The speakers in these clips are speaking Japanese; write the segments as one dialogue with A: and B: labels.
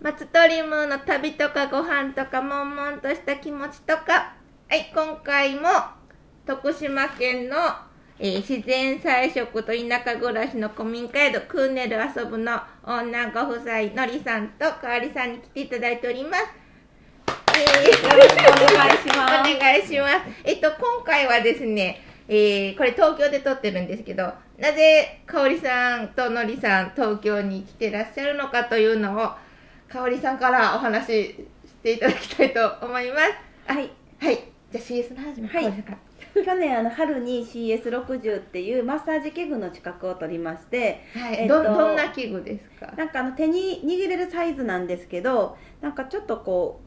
A: 松鳥ムーの旅とかご飯とか悶々とした気持ちとか。はい今回も徳島県の、えー自然菜食と田舎暮らしの古民家宿クーネル遊ぶの女ご夫妻のりさんとかわりさんに来ていただいております。えー
B: よろしくお願いします。
A: お願い。します。えっと、今回はですね、えー、これ東京で撮ってるんですけど、なぜかおりさんとのりさん、東京に来てらっしゃるのかというのを、かおりさんからお話ししていただきたいと思います。
B: はい
A: はい。じゃあ CS の始め、
B: はい。去年あの春に CS60 っていうマッサージ器具の資格を取りまして
A: はい。
B: えっと
A: ど、どんな器具ですか？
B: なんかあの手に握れるサイズなんですけどなんかちょっとこ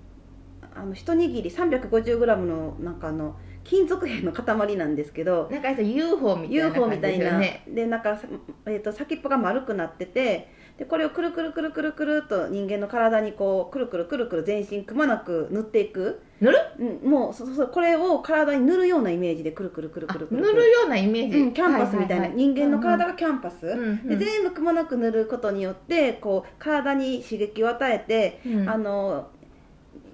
B: うあの一握り 350g のなんかあの金属片の塊なんですけど
A: なんか UFO みたいな
B: UFO み
A: 感
B: たいな
A: じで
B: なんか、えー、と先っぽが丸くなっててでこれをくるくるくるくるくるっと人間の体にこうくるくるくるくる全身くまなく塗っていく、
A: 塗る？
B: うん、もうそうそうそうこれを体に塗るようなイメージでくるくるくる
A: あ
B: くるくる。
A: 塗るようなイメージ。
B: うん、キャンパスみたいな、
A: ははは
B: 人間の体がキャンパス、
A: うんうん。
B: で全部くまなく塗ることによってこう体に刺激を与えて、
A: うん。
B: あの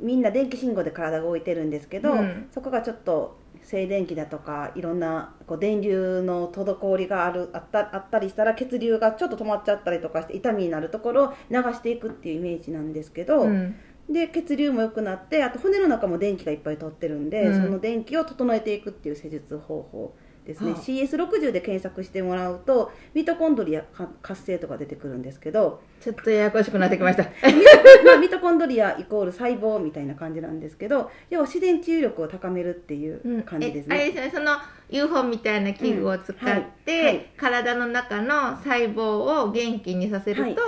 B: みんな電気信号で体が動いてるんですけど、
A: うん。
B: そこがちょっと静電気だとかいろんなこう電流の滞りがあるあったあったりしたら血流がちょっと止まっちゃったりとかして痛みになるところを流していくっていうイメージなんですけど、
A: うん。
B: で血流も良くなってあと骨の中も電気がいっぱい通ってるんで、
A: うん。
B: その電気を整えていくっていう施術方法ですね、
A: はあ。
B: CS60 で検索してもらうとミトコンドリアか活性とか出てくるんですけど。
A: ちょっとややこしくなってきました。
B: まあミトコンドリアイコール細胞みたいな感じなんですけど要は自然治癒力を高めるっていう感じです
A: えあれ
B: ね、
A: ですね。その UFO みたいな器具を使って、
B: うんはい。はい。
A: 体の中の細胞を元気にさせると、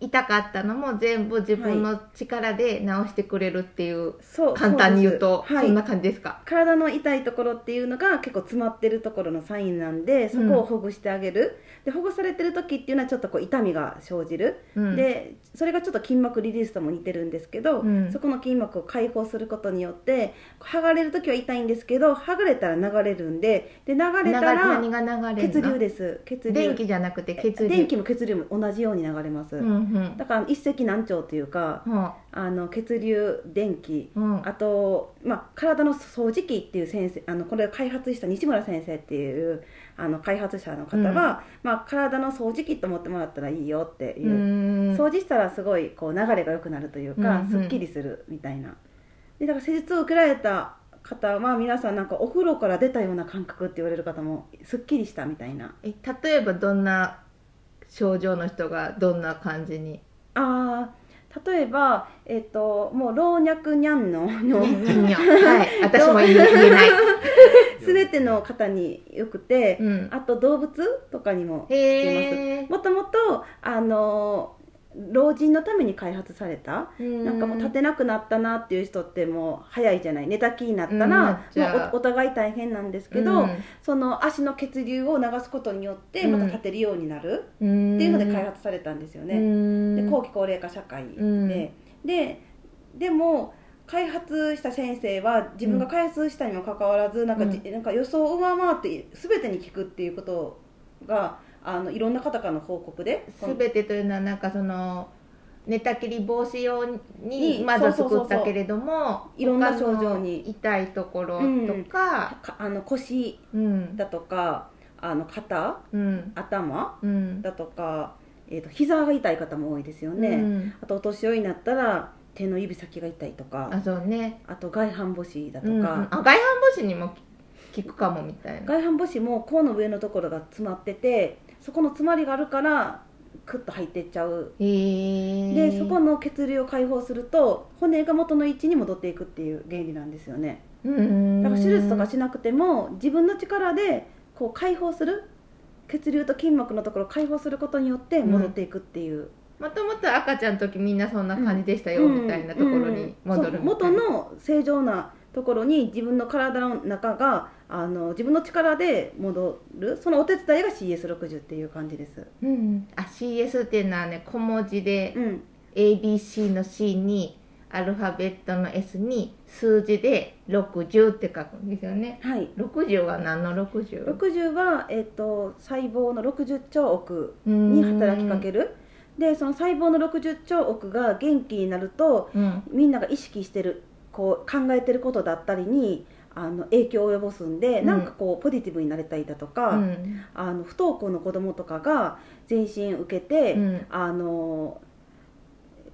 A: 痛かったのも全部自分の力で治してくれるっていう、
B: そう
A: 簡単に言うと
B: そ
A: んな感じですか、
B: 体の痛いところっていうのが結構詰まってるところのサインなんでそこをほぐしてあげる、でほぐされてる時っていうのはちょっとこう痛みが生じる、
A: うん。
B: でそれがちょっと筋膜リリースとも似てるんですけど、
A: うん。
B: そこの筋膜を解放することによって剥がれる時は痛いんですけど剥がれたら流れるんでで流れたら
A: 何が流れるの？
B: 血流です。血流。
A: 電気じゃなくて血流。
B: 電気も血流も同じように流れます、
A: うんうん
B: だから一石何鳥というか
A: は
B: あの血流電気
A: あうん。
B: あと、まあ、体の掃除機っていう先生あのこれを開発した西村先生っていうあの開発者の方は、まあ、体の掃除機と思ってもらったらいいよっていう。掃除したらすごいこう流れが良くなるというか、
A: うんうん。
B: すっきりするみたいな。でだから施術を受けられた方は皆さんなんかお風呂から出たような感覚って言われる方もすっきりしたみたいな。
A: え例えばどんな症状の人がどんな感じに？
B: あー例えば、えっともう老若にゃんのの
A: はい私も言えない、
B: 全ての方によくて、
A: うん、
B: あと動物とかにも効き
A: へえ
B: ますもともとあの老人のために開発されたなんかもう立てなくなったなっていう人ってもう早いじゃない。寝たきりになった
A: うん。な
B: ら
A: う
B: もうおお互い大変なんですけど、
A: うん。
B: その足の血流を流すことによってまた立てるようになるっていうので開発されたんですよね、で後期高齢化社会で、
A: うん。
B: ででも開発した先生は自分が開発したにもかかわらず、なんかじなんか予想を上回って全てに効くっていうことがあのいろんな方からの報告で
A: すべてというのはなんかその寝たきり防止用に
B: に
A: まず作ったけれども
B: いろんな症状に
A: 痛いところとか、
B: かあの腰
A: うん。
B: だとかあの肩
A: うん。
B: 頭
A: うん。
B: だとか、えー、と膝が痛い方も多いですよね、
A: うん。
B: あとお年寄りになったら手の指先が痛いとか
A: あそうね。
B: あと外反母趾だとか、
A: うんうん。あ外反母趾にも効くかもみたいな。
B: 外反母趾も甲の上のところが詰まっててそこの詰まりがあるからクッと入っていっちゃう。
A: へえ
B: でそこの血流を解放すると骨が元の位置に戻っていくっていう原理なんですよね。
A: うん。
B: だから手術とかしなくても自分の力でこう解放する血流と筋膜のところを解放することによって戻っていくっていう、
A: もともと赤ちゃんの時みんなそんな感じでしたよ、みたいなところに戻るみたいな、
B: うん。そう元の正常なところに自分の体の中があの自分の力で戻るそのお手伝いが CS60 っていう感じです。
A: うん、あ CS っていうのはね小文字で
B: うん。
A: ABC の C にアルファベットの S に数字で60って書くんですよね。
B: はい。
A: 60は何の 60?
B: 60は、えっと細胞の60兆億に働きかける。でその細胞の60兆億が元気になると
A: うん。
B: みんなが意識してるこう考えてることだったりにあの影響を及ぼすんで、
A: うん。
B: なんかこうポジティブになれたりだとか、
A: うん。
B: あの不登校の子供とかが全身受けて、
A: うん。
B: あの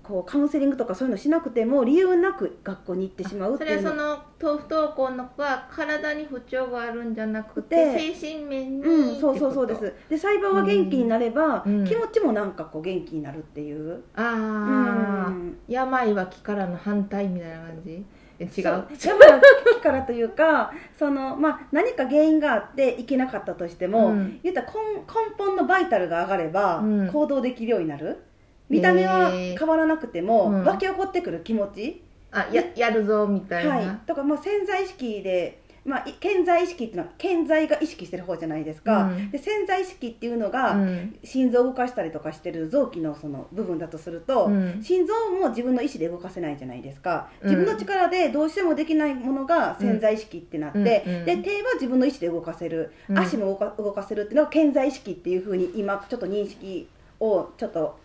B: こうカウンセリングとかそういうのしなくても理由なく学校に行ってしまうっ
A: そ
B: ていうの。
A: れはその不登校の子は体に不調があるんじゃなくて
B: で
A: 精神面に
B: うん、そうそうそうです。で細胞が元気になれば、
A: うん。
B: 気持ちもなんかこう元気になるっていう、
A: とああ、
B: うん。
A: 病は気からの反対みたいな感じ？え違う？
B: 病は気からというか その、まあ、何か原因があっていけなかったとしても、
A: うん。
B: 言ったら根根本のバイタルが上がれば
A: うん。
B: 行動できるようになる、見た目は変わらなくても、
A: うん。
B: 湧き起こってくる気持ち、
A: あややるぞみたいな、
B: はい、とかもう潜在意識で、まあ、い潜在意識っていうのは潜在が意識してる方じゃないですか、
A: うん。
B: で潜在意識っていうのが、
A: うん。
B: 心臓を動かしたりとかしてる臓器のその部分だとすると、
A: うん。
B: 心臓も自分の意思で動かせないじゃないですか。
A: うん。
B: 自分の力でどうしてもできないものが潜在意識ってなって、
A: うん。
B: で
A: うん。
B: 手は自分の意思で動かせる、
A: うん。
B: 足も動か動かせるっていうのが潜在意識っていうふうに今ちょっと認識をちょっと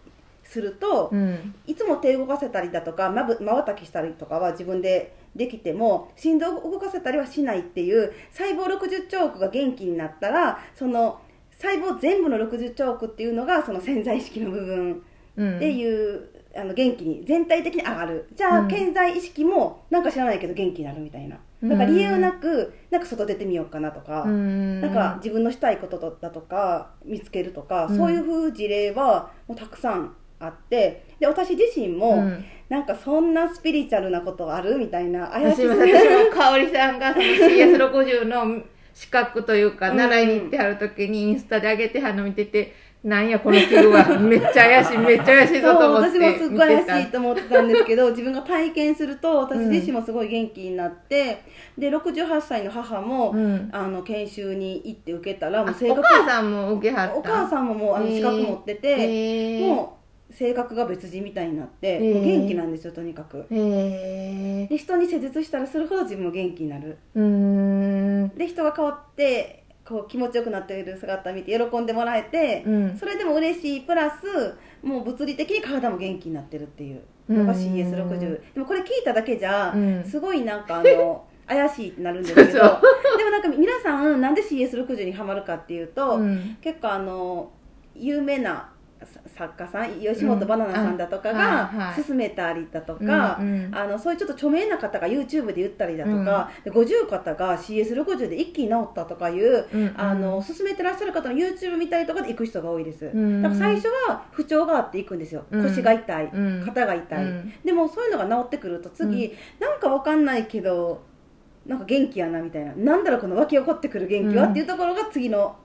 B: すると、
A: うん。
B: いつも手動かせたりだとかまぶ瞬きしたりとかは自分でできても心臓を動かせたりはしないっていう細胞60兆億が元気になったらその細胞全部の60兆億っていうのがその潜在意識の部分
A: うん
B: っていう、あの元気に全体的に上がる。じゃあ、
A: うん。
B: 潜在意識もなんか知らないけど元気になるみたいな。だから理由なくなんか外出てみようかなとか、
A: うん。
B: なんか自分のしたいことだとか見つけるとか、
A: うん。
B: そういう風事例はもうたくさんあってで私自身も、
A: うん。
B: なんかそんなスピリチュアルなことあるみたいな怪しい。
A: 私も香織さんがその CS60 の資格というか
B: うん
A: 習いに行ってはる時にインスタで上げてはるの見ててなんやこの器具は。めっちゃ怪しいめっちゃ怪しいぞと思って
B: 私もすっごい怪しいと思ってたんですけど自分が体験すると私自身もすごい元気になって、で68歳の母も、
A: うん。
B: あの研修に行って受けたらも
A: あ
B: う性格
A: お母さんも受けはった？
B: お母さんももうあの資格持ってて、
A: へー。
B: もう性格が別人みたいになって、
A: ー。
B: もう元気なんですよとにかく。
A: へえ
B: で人に施術したらするほど自分も元気になる。で人が変わってこう気持ちよくなっている姿を見て喜んでもらえて、
A: うん。
B: それでも嬉しいプラスもう物理的に体も元気になってるっていう。のが
A: うん
B: CS60 でもこれ聞いただけじゃ
A: うん。
B: すごいなんかあの 怪しいってなるんですけど。でもなんか皆さんなんで CS60 にハマるかっていうと、
A: うん。
B: 結構あの有名なさ作家さん吉本ばななさんだとかが勧めたりだとか、
A: うんうん。
B: あのそういうちょっと著名な方が YouTube で言ったりだとか、で50方が CS60 で一気に治ったとかいう、
A: うんうん。
B: あの勧めてらっしゃる方の YouTube 見たりとかで行く人が多いです、
A: ん。
B: だから最初は不調があって行くんですよ、
A: うん。
B: 腰が痛い、
A: うん。
B: 肩が痛い、
A: うん。
B: でもそういうのが治ってくると次、なんかわかんないけどなんか元気やなみたいな。なんだろうこの湧き起こってくる元気は、
A: うん。
B: っていうところが次の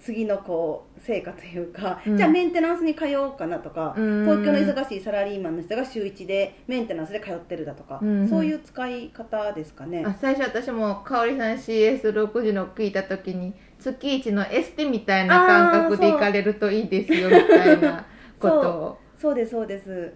B: 次のこう成果というか、
A: うん。
B: じゃあメンテナンスに通おうかなとか、
A: うん。
B: 東京の忙しいサラリーマンの人が週1でメンテナンスで通ってるだとか、
A: うん。
B: そういう使い方ですかね？
A: あ最初私も香織さん CS60 の聞いた時に月一のエステみたいな感覚で行かれるといいですよみたいなことを。
B: そう。ですそうです。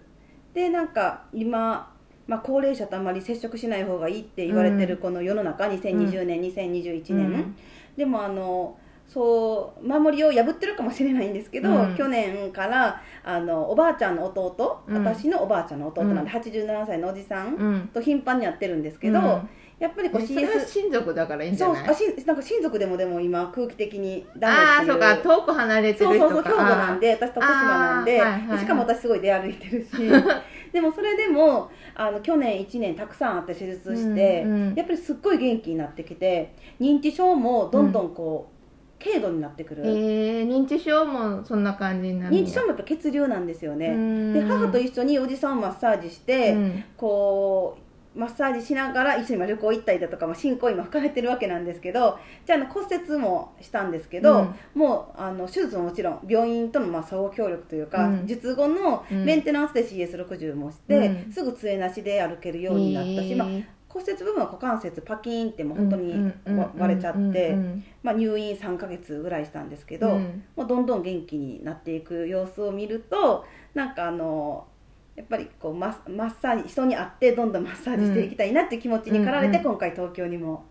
B: でなんか今、まあ、高齢者とあまり接触しない方がいいって言われてるこの世の中、2020年、2021年、
A: うん。
B: でもあのそう守りを破ってるかもしれないんですけど、
A: うん。
B: 去年からあのおばあちゃんの弟、
A: うん。
B: 私のおばあちゃんの弟なん。で、
A: うん
B: 87歳のおじさん
A: うん。
B: と頻繁にやってるんですけど、
A: うん。
B: やっぱりこう CS
A: 親族だからいいんじゃ
B: そう
A: ない
B: あしなんか親族でもでも今空気的にダメ
A: ああ
B: っていう。
A: そうか遠く離れて
B: そう
A: る人か。
B: そうそう兵庫なんで私徳島なんで、
A: はいはい
B: しかも私すごい出歩いてるし でもそれでもあの去年1年たくさんあって手術して、
A: うんうん。
B: やっぱりすっごい元気になってきて認知症もどんどんこう、軽度になってくる、
A: えー、認知症もそんな感じになる
B: 認知症もやっぱ血流なんですよね、
A: ね
B: で母と一緒におじさんをマッサージして、
A: うん。
B: こうマッサージしながら一緒にまあ旅行行ったりだとか、まあ、進行今深めてるわけなんですけどじゃああの骨折もしたんですけど、もうあの手術ももちろん病院とのまあ相互協力というか、
A: うん。
B: 術後の
A: うん。
B: メンテナンスで CS60 もして、
A: うん。
B: すぐ杖なしで歩けるようになったし、まあ、骨折部分は股関節パキーンってもう本当に割れちゃって、まあ、入院3ヶ月ぐらいしたんですけど、
A: うん
B: もうどんどん元気になっていく様子を見るとなんかあのやっぱりこうマッマッサージ人に会ってどんどんマッサージしていきたいなっていう気持ちに駆られて、
A: うん
B: 今回東京にも。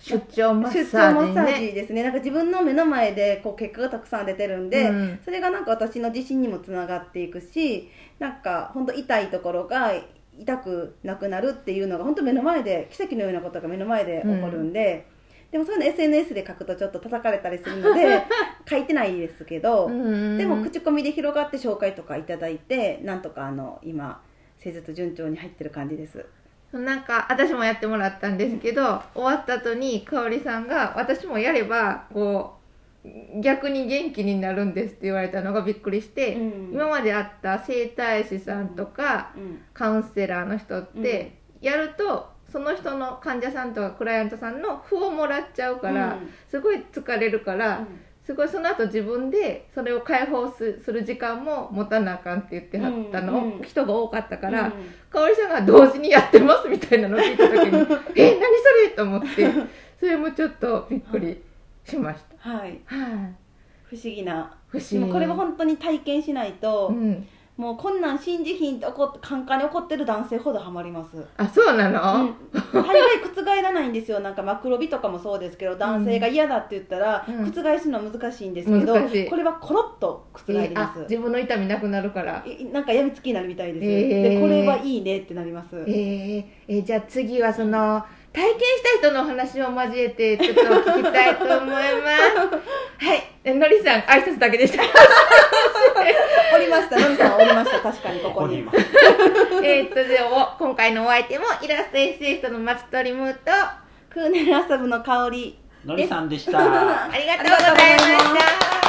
A: 出張マッ
B: 出
A: サ
B: ー
A: ージね。
B: ジですね。なんか自分の目の前でこう結果がたくさん出てるんで、
A: うん。
B: それがなんか私の自信にもつながっていくしなんか本当痛いところが痛くなくなるっていうのが本当目の前で奇跡のようなことが目の前で起こるんで、でもそういうの SNS で書くとちょっと叩かれたりするので 書いてないですけど、
A: うん
B: でも口コミで広がって紹介とかいただいてなんとかあの今施術順調に入ってる感じです。
A: なんか私もやってもらったんですけど、終わった後に香織さんが私もやればこう逆に元気になるんですって言われたのがびっくりして、
B: うん。
A: 今まで会った整体師さんとか、
B: うん。
A: カウンセラーの人って、やるとその人の患者さんとかクライアントさんの符をもらっちゃうから、
B: うん。
A: すごい疲れるから、すごいその後自分でそれを解放すする時間も持たなあかんって言ってはったの、人が多かったから、
B: うん。
A: 香織さんが同時にやってますみたいなのを聞いた時に え何それ？と思ってそれもちょっとびっくりしました。
B: はい。
A: はい、
B: 不思議な。
A: 不思議。
B: これは本当に体験しないと、
A: うん、
B: もうこんなん信じひんって怒ってカンカンに怒ってる男性ほどハマります、
A: あそうなの、
B: うん、大概覆らないんですよ。なんかマクロビとかもそうですけど男性が嫌だって言ったら、
A: うん。
B: 覆すのは難しいんですけど、これはコロッと覆りま
A: あ
B: す、
A: 自分の痛みなくなるから。
B: いなんかやみつきになるみたいです、
A: へー。
B: でこれはいいねってなります、
A: えー。えーじゃあ次はその体験した人のお話を交えてちょっと聞きたいと思います。はい。えのりさん挨拶だけでした。
B: おりました。のりさんおりました確かにここに。
C: ここに
A: えーっとでお今回のお相手もイラストエッセイストの松鳥ムーと
B: クーネル遊ぶの香り
C: のりさんでした。
A: ありがとうございました